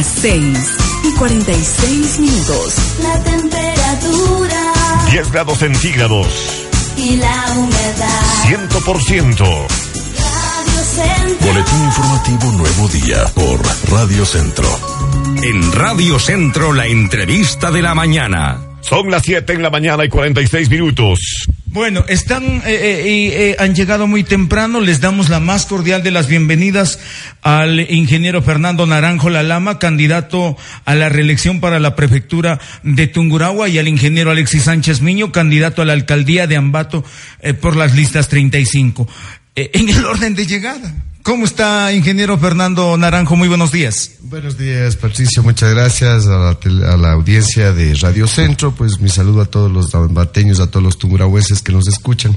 las 6 y 46 minutos. La temperatura 10 grados centígrados. y la humedad. 100%. Radio Centro. Boletín informativo Nuevo Día por Radio Centro. En Radio Centro, la entrevista de la mañana. Son las 7 en la mañana y 46 minutos. Bueno, están eh, eh, eh, han llegado muy temprano. Les damos la más cordial de las bienvenidas al ingeniero Fernando Naranjo Lalama, candidato a la reelección para la prefectura de Tungurahua, y al ingeniero Alexis Sánchez Miño, candidato a la alcaldía de Ambato eh, por las listas 35. Eh, en el orden de llegada. ¿Cómo está, ingeniero Fernando Naranjo? Muy buenos días. Buenos días, Patricio. Muchas gracias a la, audiencia de Radio Centro. Pues mi saludo a todos los bateños, a todos los tumurahueses que nos escuchan.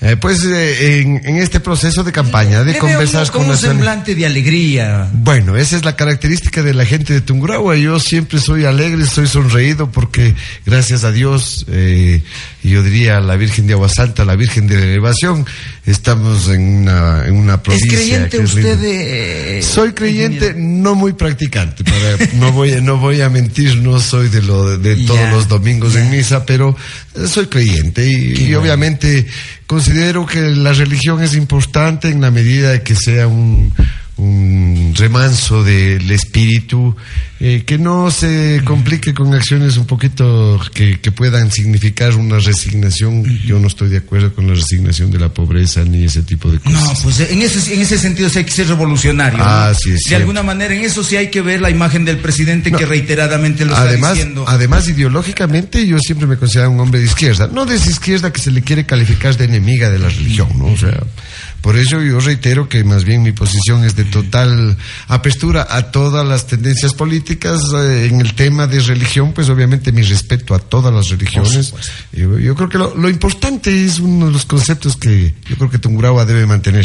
Eh, pues eh, en, en este proceso de campaña, de conversar con con un semblante de alegría. Bueno, esa es la característica de la gente de Tungurahua. Yo siempre soy alegre, soy sonreído porque, gracias a Dios, eh, yo diría a la Virgen de Agua Santa, la Virgen de la Elevación, estamos en una, en una ¿Es provincia. creyente que es usted de... Soy creyente, no muy practicante. para- no voy, a- no voy a mentir, no soy de lo de, Ya, todos los domingos en misa, pero eh, soy creyente y, y obviamente considero que la religión es importante en la medida de que sea un, un remanso del espíritu, eh, que no se complique con acciones un poquito que, que puedan significar una resignación. Yo no estoy de acuerdo con la resignación de la pobreza ni ese tipo de cosas. No, pues en ese, en ese sentido sí hay que ser revolucionario. ¿no? Ah, sí, es De cierto. alguna manera, en eso sí hay que ver la imagen del presidente No. que reiteradamente lo además, está diciendo. además ideológicamente yo siempre me considero un hombre de izquierda, no de esa izquierda que se le quiere calificar de enemiga de la religión, ¿no? O sea, por ello yo reitero que más bien mi posición es de total apertura a todas las tendencias políticas eh, en el tema de religión, pues obviamente mi respeto a todas las religiones. Yo, yo creo que lo, lo importante es uno de los conceptos que yo creo que Tungurahua debe mantener,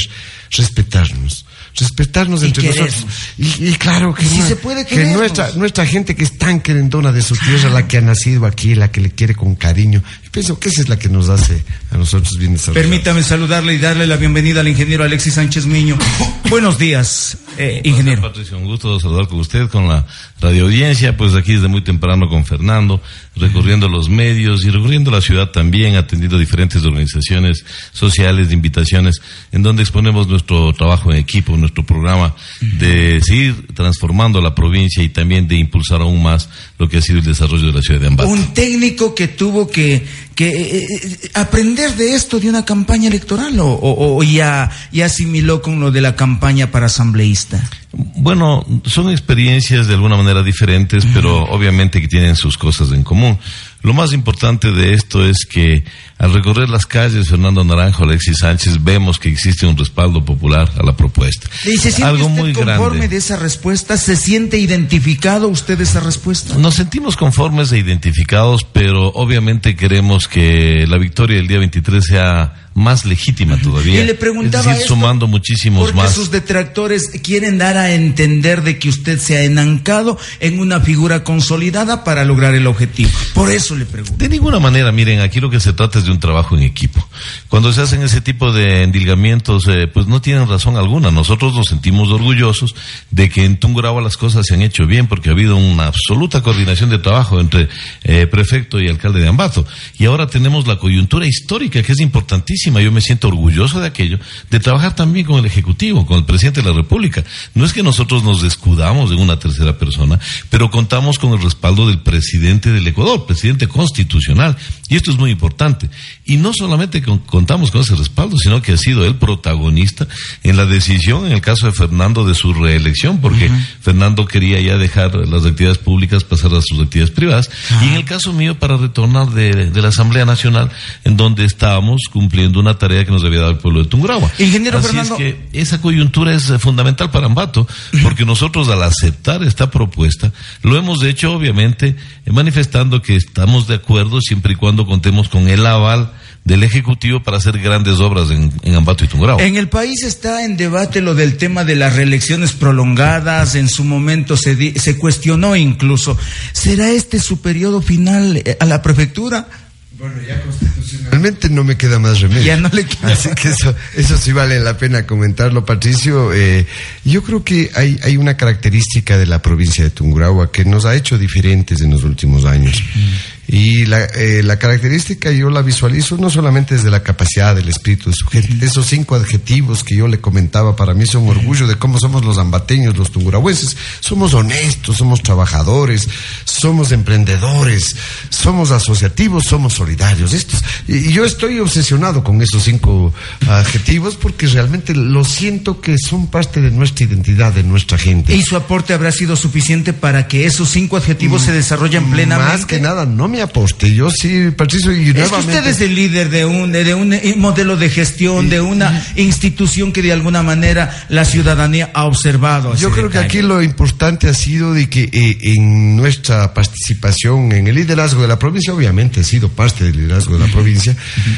respetarnos. Respetarnos Y entre querernos. nosotros. Y, y claro que, Y si no- se puede que nuestra, nuestra gente que es tan querendona de su tierra, la que ha nacido aquí, la que le quiere con cariño, yo pienso que esa es la que nos hace a nosotros bien desarrollados. Permítame saludarle y darle la bienvenida al ingeniero Alexis Sánchez Miño. Buenos días, eh, ingeniero. Patricio, un gusto saludar con usted, con la radio audiencia, pues aquí desde muy temprano con Fernando, recorriendo los medios y recorriendo la ciudad también, atendiendo diferentes organizaciones sociales, de invitaciones, en donde exponemos nuestro trabajo en equipo, nuestro programa de seguir transformando la provincia y también de impulsar aún más lo que ha sido el desarrollo de la ciudad de Ambato. Un técnico que tuvo que, que eh, eh, aprender de esto de una campaña electoral o, o- o ya, ya asimiló con lo de la campaña para asambleísta. Bueno, son experiencias de alguna manera diferentes, pero obviamente que tienen sus cosas en común. Lo más importante de esto es que al recorrer las calles, Fernando Naranjo, Alexis Sánchez, vemos que existe un respaldo popular a la propuesta. ¿Y se siente Algo usted muy conforme grande. de esa respuesta? ¿Se siente identificado usted de esa respuesta? Nos sentimos conformes e identificados, pero obviamente queremos que la victoria del día 23 sea más legítima todavía. Y le preguntaba es decir, esto sumando muchísimos porque más. sus detractores quieren dar a entender de que usted se ha enancado en una figura consolidada para lograr el objetivo. Por eso le pregunto. De ninguna manera, miren, aquí lo que se trata es de un trabajo en equipo. Cuando se hacen ese tipo de endilgamientos, eh, pues no tienen razón alguna. Nosotros nos sentimos orgullosos de que en Tungurahua las cosas se han hecho bien porque ha habido una absoluta coordinación de trabajo entre eh, prefecto y alcalde de Ambato. Y ahora tenemos la coyuntura histórica que es importantísima. Yo me siento orgulloso de aquello, de trabajar también con el Ejecutivo, con el presidente de la República. No es que nosotros nos descudamos de una tercera persona, pero contamos con el respaldo del presidente del Ecuador, presidente constitucional. Y esto es muy importante. Y no solamente con- contamos con ese respaldo, sino que ha sido el protagonista en la decisión, en el caso de Fernando, de su reelección, porque Fernando quería ya dejar las actividades públicas, pasar a sus actividades privadas. Y en el caso mío, para retornar de, de la Asamblea Nacional, en donde estábamos cumpliendo una tarea que nos había dado el pueblo de Tungurahua. Ingeniero Así Fernando. es que esa coyuntura es fundamental para Ambato, porque nosotros al aceptar esta propuesta, lo hemos hecho obviamente manifestando que estamos de acuerdo siempre y cuando contemos con el aval del Ejecutivo para hacer grandes obras en, en Ambato y Tungurahua. En el país está en debate lo del tema de las reelecciones prolongadas, en su momento se, di- se cuestionó incluso, ¿será este su periodo final eh, a la prefectura? Bueno, ya constitucionalmente no me queda más remedio. Ya no le queda. Así que eso, eso sí vale la pena comentarlo, Patricio. Eh, yo creo que hay, hay una característica de la provincia de Tungurahua que nos ha hecho diferentes en los últimos años. Y la, eh, la característica yo la visualizo no solamente desde la capacidad del espíritu de su gente, esos cinco adjetivos que yo le comentaba para mí son orgullo de cómo somos los ambateños, los tungurahuenses. Somos honestos, somos trabajadores, somos emprendedores, somos asociativos, somos solidarios. Estos, y, y yo estoy obsesionado con esos cinco adjetivos porque realmente lo siento que son parte de nuestra identidad, de nuestra gente. ¿Y su aporte habrá sido suficiente para que esos cinco adjetivos se desarrollen plenamente? Más que nada, no me aposte. Yo sí, Patricio, y Es que nuevamente. usted es el líder de un, de un eh, modelo de gestión, de una institución que de alguna manera la ciudadanía ha observado. Yo creo que aquí lo importante ha sido de que eh, en nuestra participación en el liderazgo de la provincia, obviamente he sido parte del liderazgo de la provincia,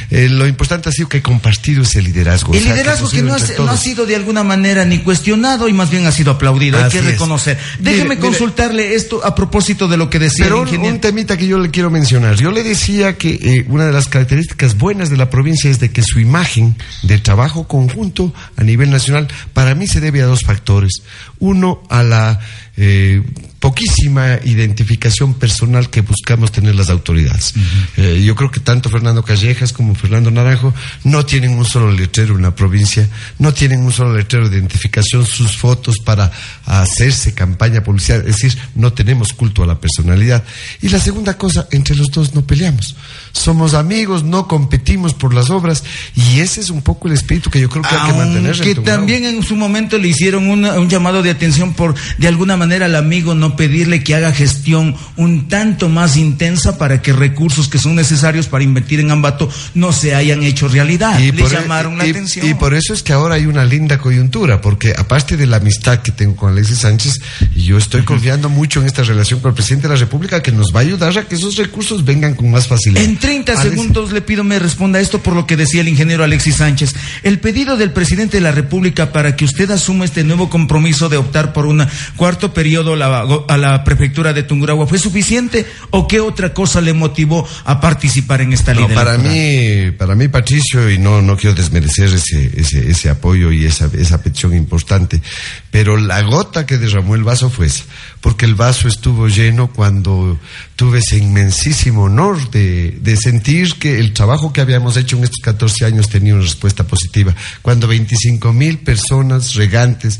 eh, lo importante ha sido que he compartido ese liderazgo. El o sea, liderazgo ha que no ha, no ha sido de alguna manera ni cuestionado y más bien ha sido aplaudido, hay que reconocer. Déjeme mire. consultarle esto a propósito de lo que decía Pero el ingeniero. un temita que yo le quiero mencionar. Yo le decía que eh, una de las características buenas de la provincia es de que su imagen de trabajo conjunto a nivel nacional para mí se debe a dos factores. Uno, a la eh, poquísima identificación personal que buscamos tener las autoridades. Eh, yo creo que tanto Fernando Callejas como Fernando Naranjo no tienen un solo letrero en la provincia, no tienen un solo letrero de identificación, sus fotos para hacerse campaña publicidad, es decir, no tenemos culto a la personalidad. Y la segunda cosa, entre los dos no peleamos. Somos amigos, no competimos por las obras y ese es un poco el espíritu que yo creo que hay que mantener. Tungurahua. también en su momento le hicieron una- un llamado de atención por, de alguna manera, al amigo no pedirle que haga gestión un tanto más intensa para que recursos que son necesarios para invertir en Ambato no se hayan hecho realidad. le por- llamaron la y- atención. y por eso es que ahora hay una linda coyuntura, porque aparte de la amistad que tengo con Alexis Sánchez, yo estoy confiando mucho en esta relación con el presidente de la República que nos va a ayudar a que esos recursos vengan con más facilidad. 30 Alexis- segundos le pido me responda esto por lo que decía el ingeniero Alexis Sánchez. El pedido del presidente de la República para que usted asuma este nuevo compromiso de optar por un cuarto periodo a la, a la prefectura de Tungurahua fue suficiente o qué otra cosa le motivó a participar en esta No, para mí, para mí, Patricio, y no, no quiero desmerecer ese, ese, ese apoyo y esa, esa petición importante, pero la gota que derramó el vaso fue esa, porque el vaso estuvo lleno cuando tuve ese inmensísimo honor de, de sentir que el trabajo que habíamos hecho en estos 14 años tenía una respuesta positiva, cuando 25 mil personas regantes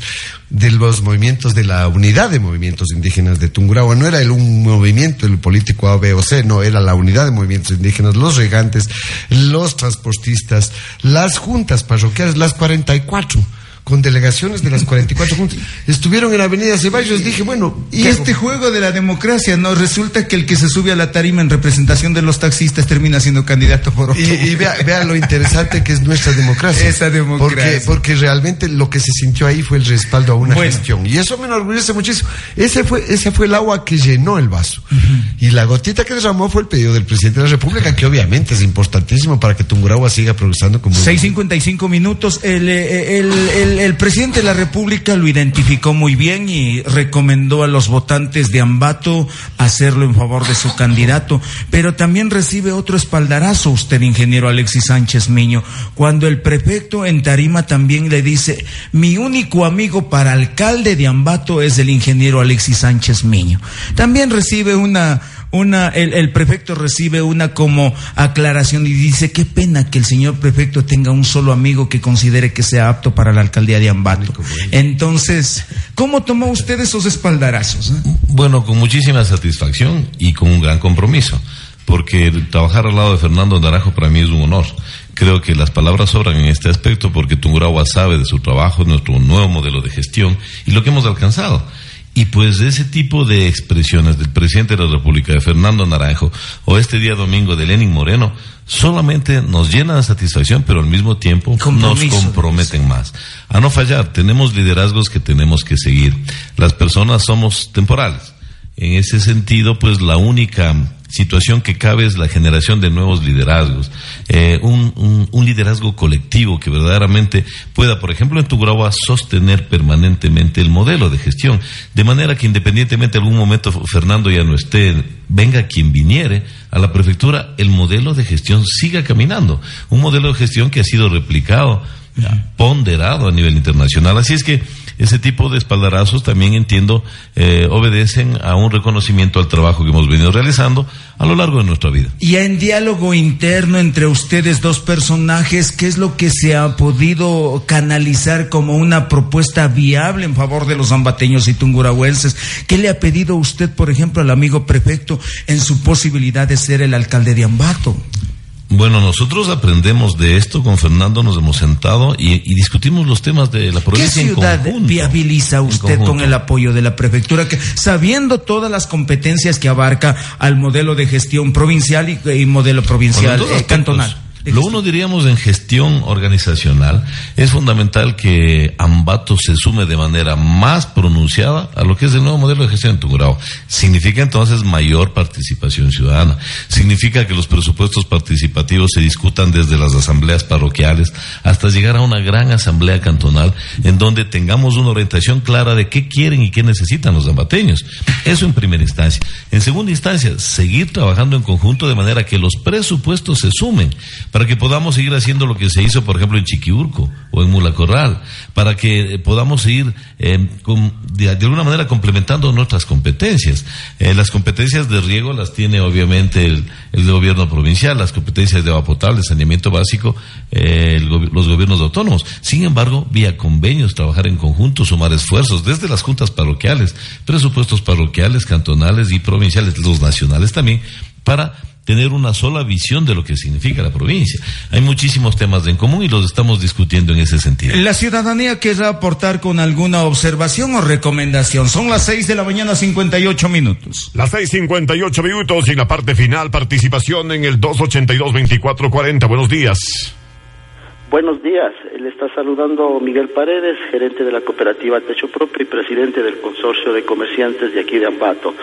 de los movimientos de la unidad de movimientos indígenas de Tungurahua, no era el, un movimiento, el político A, B o C, no, era la unidad de movimientos indígenas, los regantes, los transportistas, las juntas parroquiales, las 44 con delegaciones de las 44 juntas, estuvieron en Avenida Ceballos, dije, bueno, Y ¿qué este juego de la democracia, ¿no? Resulta que el que se sube a la tarima en representación de los taxistas termina siendo candidato por otro. Y, y vea, vea lo interesante que es nuestra democracia. Esa democracia. Porque, porque realmente lo que se sintió ahí fue el respaldo a una Bueno. gestión. Y eso me enorgullece muchísimo. Ese fue, ese fue el agua que llenó el vaso. Y la gotita que derramó fue el pedido del presidente de la República, que obviamente es importantísimo para que Tungurahua siga progresando como... 6.55 minutos. El, eh, el, el, presidente de la República lo identificó muy bien y recomendó a los votantes de Ambato hacerlo en favor de su candidato. Pero también recibe otro espaldarazo usted, ingeniero Alexis Sánchez Miño, cuando el prefecto en Tarima también le dice, mi único amigo para alcalde de Ambato es el ingeniero Alexis Sánchez Miño. También recibe una una, el, el prefecto recibe una como aclaración y dice, qué pena que el señor prefecto tenga un solo amigo que considere que sea apto para la alcaldía de Ambato. Entonces, ¿cómo tomó usted esos espaldarazos? eh? Bueno, con muchísima satisfacción y con un gran compromiso, porque trabajar al lado de Fernando Naranjo para mí es un honor. Creo que las palabras sobran en este aspecto porque Tungurahua sabe de su trabajo, nuestro nuevo modelo de gestión y lo que hemos alcanzado. Y pues ese tipo de expresiones del presidente de la República, de Fernando Naranjo, o este día domingo de Lenin Moreno, solamente nos llena de satisfacción, pero al mismo tiempo nos comprometen más. A no fallar, tenemos liderazgos que tenemos que seguir. Las personas somos temporales. En ese sentido, pues la única situación que cabe es la generación de nuevos liderazgos, eh, un, un, un, liderazgo colectivo que verdaderamente pueda, por ejemplo, en Tugurahua sostener permanentemente el modelo de gestión, de manera que independientemente de algún momento Fernando ya no esté, venga quien viniere a la prefectura, el modelo de gestión siga caminando, un modelo de gestión que ha sido replicado ponderado a nivel internacional. Así es que ese tipo de espaldarazos también entiendo eh, obedecen a un reconocimiento al trabajo que hemos venido realizando a lo largo de nuestra vida. Y en diálogo interno entre ustedes dos personajes, ¿qué es lo que se ha podido canalizar como una propuesta viable en favor de los ambateños y tungurahuenses? ¿Qué le ha pedido usted, por ejemplo, al amigo prefecto en su posibilidad de ser el alcalde de Ambato? Bueno, nosotros aprendemos de esto con Fernando, nos hemos sentado y, y discutimos los temas de la provincia. ¿Qué ciudad en conjunto, viabiliza usted con el apoyo de la prefectura, que sabiendo todas las competencias que abarca al modelo de gestión provincial y, y modelo provincial bueno, eh, cantonal? Lo uno diríamos en gestión organizacional, es fundamental que Ambato se sume de manera más pronunciada a lo que es el nuevo modelo de gestión en Tugurao. Significa entonces mayor participación ciudadana. Significa que los presupuestos participativos se discutan desde las asambleas parroquiales hasta llegar a una gran asamblea cantonal en donde tengamos una orientación clara de qué quieren y qué necesitan los ambateños. Eso en primera instancia. En segunda instancia, seguir trabajando en conjunto de manera que los presupuestos se sumen para que podamos seguir haciendo lo que se hizo, por ejemplo, en Chiquiurco o en Mulacorral, para que podamos seguir eh, de, alguna manera complementando nuestras competencias. Eh, las competencias de riego las tiene obviamente el, gobierno provincial, las competencias de agua potable, saneamiento básico, eh, los gobiernos autónomos. Sin embargo, vía convenios, trabajar en conjunto, sumar esfuerzos desde las juntas parroquiales, presupuestos parroquiales, cantonales y provinciales, los nacionales también, para tener una sola visión de lo que significa la provincia. Hay muchísimos temas en común y los estamos discutiendo en ese sentido. La ciudadanía querrá aportar con alguna observación o recomendación. Son las 6 de la mañana 58 minutos. Las 6.58 minutos y la parte final participación en el 282-2440. Buenos días. Buenos días, le está saludando Miguel Paredes, gerente de la cooperativa Techo Propio y presidente del consorcio de comerciantes de aquí de Ambato.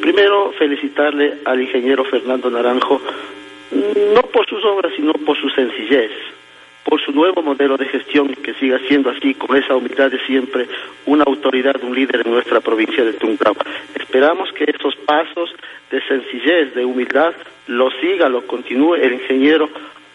Primero, felicitarle al ingeniero Fernando Naranjo, no por sus obras, sino por su sencillez, por su nuevo modelo de gestión, que siga siendo así, con esa humildad de siempre, una autoridad, un líder en nuestra provincia de Tuncaba. Esperamos que esos pasos de sencillez, de humildad, lo siga, lo continúe el ingeniero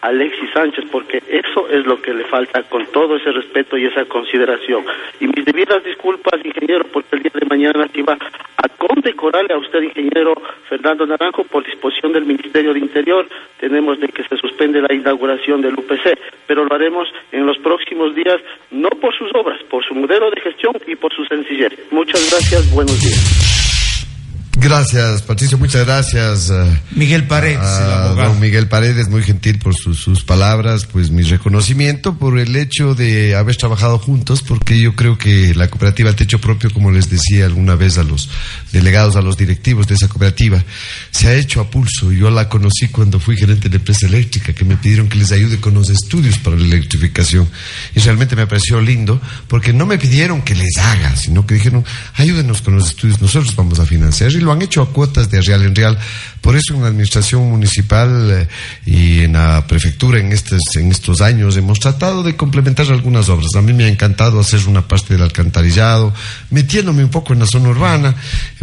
Alexis Sánchez, porque eso es lo que le falta con todo ese respeto y esa consideración. Y mis debidas disculpas, ingeniero, porque el día de mañana se iba a condecorarle a usted, ingeniero Fernando Naranjo, por disposición del Ministerio de Interior. Tenemos de que se suspende la inauguración del UPC, pero lo haremos en los próximos días, no por sus obras, por su modelo de gestión y por su sencillez. Muchas gracias, buenos días. Gracias, Patricio, muchas gracias. Uh, Miguel Paredes, a, el abogado. Don Miguel Paredes, muy gentil por sus, sus, palabras, pues mi reconocimiento por el hecho de haber trabajado juntos, porque yo creo que la cooperativa Techo Propio, como les decía alguna vez a los delegados, a los directivos de esa cooperativa, se ha hecho a pulso. Yo la conocí cuando fui gerente de empresa eléctrica, que me pidieron que les ayude con los estudios para la electrificación. Y realmente me pareció lindo, porque no me pidieron que les haga, sino que dijeron, ayúdenos con los estudios, nosotros vamos a financiar. Y lo han hecho a cuotas de real en real. Por eso en la administración municipal eh, y en la prefectura en estos, en estos años hemos tratado de complementar algunas obras. A mí me ha encantado hacer una parte del alcantarillado, metiéndome un poco en la zona urbana,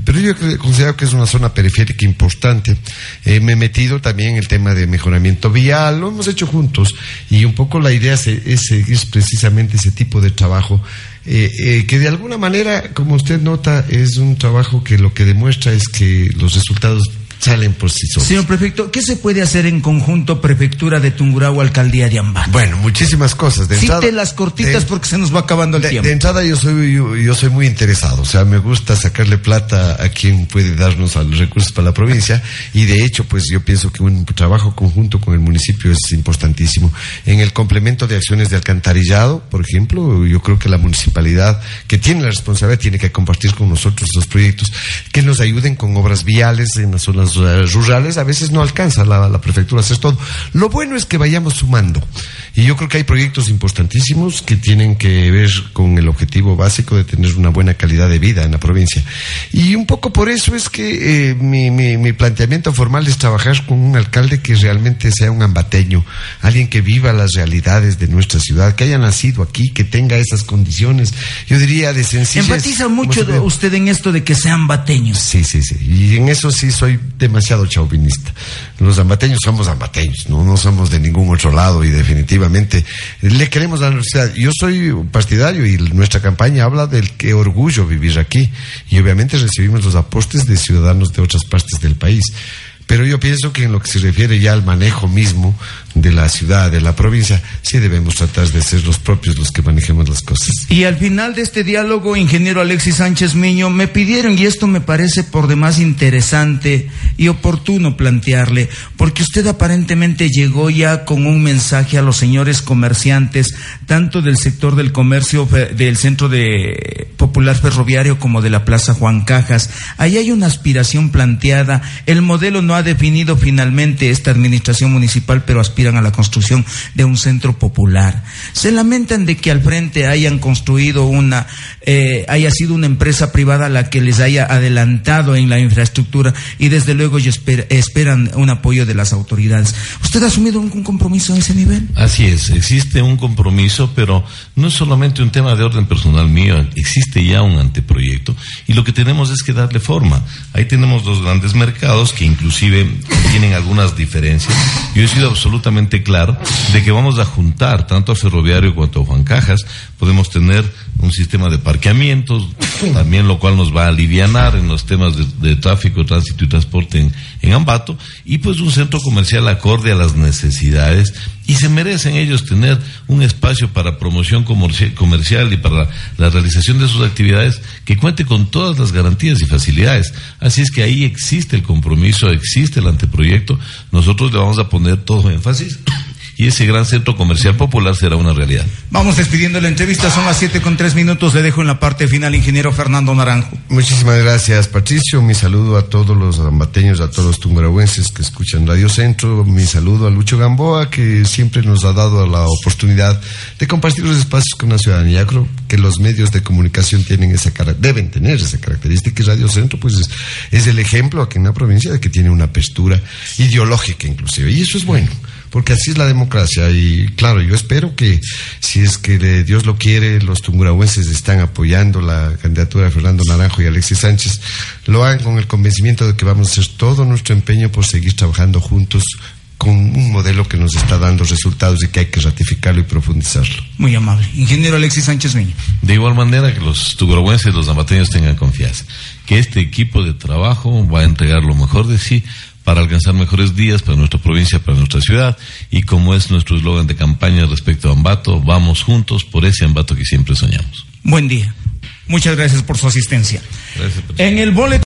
pero yo considero que es una zona periférica importante. Eh, me he metido también en el tema de mejoramiento vial, lo hemos hecho juntos y un poco la idea es, es, es precisamente ese tipo de trabajo eh, eh, que de alguna manera, como usted nota, es un trabajo que lo que demuestra es que los resultados salen por sí solos. Señor prefecto, ¿qué se puede hacer en conjunto prefectura de Tungurahua, alcaldía de Ambato? Bueno, muchísimas cosas. De entrada, Cite las cortitas de, porque se nos va acabando el de, tiempo. De entrada yo soy yo, yo, soy muy interesado, o sea, me gusta sacarle plata a quien puede darnos a los recursos para la provincia y de hecho, pues yo pienso que un trabajo conjunto con el municipio es importantísimo. En el complemento de acciones de alcantarillado, por ejemplo, yo creo que la municipalidad que tiene la responsabilidad tiene que compartir con nosotros los proyectos que nos ayuden con obras viales en las zonas rurales, a veces no alcanza la, la, prefectura a todo. Lo bueno es que vayamos sumando. Y yo creo que hay proyectos importantísimos que tienen que ver con el objetivo básico de tener una buena calidad de vida en la provincia. Y un poco por eso es que eh, mi, mi, mi planteamiento formal es trabajar con un alcalde que realmente sea un ambateño, alguien que viva las realidades de nuestra ciudad, que haya nacido aquí, que tenga esas condiciones, yo diría de sencillez. Enfatiza mucho usted en esto de que sean bateños. Sí, sí, sí. Y en eso sí soy demasiado chauvinista. Los ambateños somos ambateños, ¿no? No somos de ningún otro lado y definitivamente le queremos a la universidad. Yo soy partidario y nuestra campaña habla del que orgullo vivir aquí. Y obviamente recibimos los aportes de ciudadanos de otras partes del país. Pero yo pienso que en lo que se refiere ya al manejo mismo de la ciudad, de la provincia, sí debemos tratar de ser los propios los que manejemos las cosas. Y al final de este diálogo, ingeniero Alexis Sánchez Miño, me pidieron, y esto me parece por demás interesante y oportuno plantearle, porque usted aparentemente llegó ya con un mensaje a los señores comerciantes, tanto del sector del comercio del centro de popular ferroviario como de la Plaza Juan Cajas. Ahí hay una aspiración planteada. El modelo no ha definido finalmente esta administración municipal, pero aspiran a la construcción de un centro popular. Se lamentan de que al frente hayan construido una, eh, haya sido una empresa privada la que les haya adelantado en la infraestructura y desde luego ellos esper- esperan un apoyo de las autoridades. ¿Usted ha asumido algún compromiso a ese nivel? Así es, existe un compromiso, pero no es solamente un tema de orden personal mío, existe ya un anteproyecto y lo que tenemos es que darle forma. Ahí tenemos dos grandes mercados que inclusive tienen algunas diferencias. Yo he sido absolutamente claro de que vamos a juntar tanto a Ferroviario cuanto a Juan Cajas, podemos tener un sistema de parqueamientos, también lo cual nos va a alivianar en los temas de, de tráfico, tránsito y transporte en, en Ambato, y pues un centro comercial acorde a las necesidades, y se merecen ellos tener un espacio para promoción comerci- comercial y para la realización de sus actividades que cuente con todas las garantías y facilidades. Así es que ahí existe el compromiso, existe el anteproyecto, nosotros le vamos a poner todo énfasis. Y ese gran centro comercial popular será una realidad. Vamos despidiendo la entrevista, son las siete con tres minutos. Le dejo en la parte final, ingeniero Fernando Naranjo. Muchísimas gracias, Patricio. Mi saludo a todos los ambateños, a todos los tungurahuenses que escuchan Radio Centro. Mi saludo a Lucho Gamboa, que siempre nos ha dado la oportunidad de compartir los espacios con la ciudadanía. Creo que los medios de comunicación tienen esa cara- deben tener esa característica y Radio Centro, pues es, es el ejemplo aquí en la provincia de que tiene una apertura ideológica, inclusive. Y eso es bueno porque así es la democracia y claro, yo espero que si es que le- Dios lo quiere, los tungurahuenses están apoyando la candidatura de Fernando Naranjo y Alexis Sánchez, lo hagan con el convencimiento de que vamos a hacer todo nuestro empeño por seguir trabajando juntos con un modelo que nos está dando resultados y que hay que ratificarlo y profundizarlo. Muy amable. Ingeniero Alexis Sánchez Miño. De igual manera que los tugorobuenses, los ambateños tengan confianza, que este equipo de trabajo va a entregar lo mejor de sí para alcanzar mejores días para nuestra provincia, para nuestra ciudad, y como es nuestro eslogan de campaña respecto a Ambato, vamos juntos por ese Ambato que siempre soñamos. Buen día. Muchas gracias por su asistencia. Gracias. En el boletín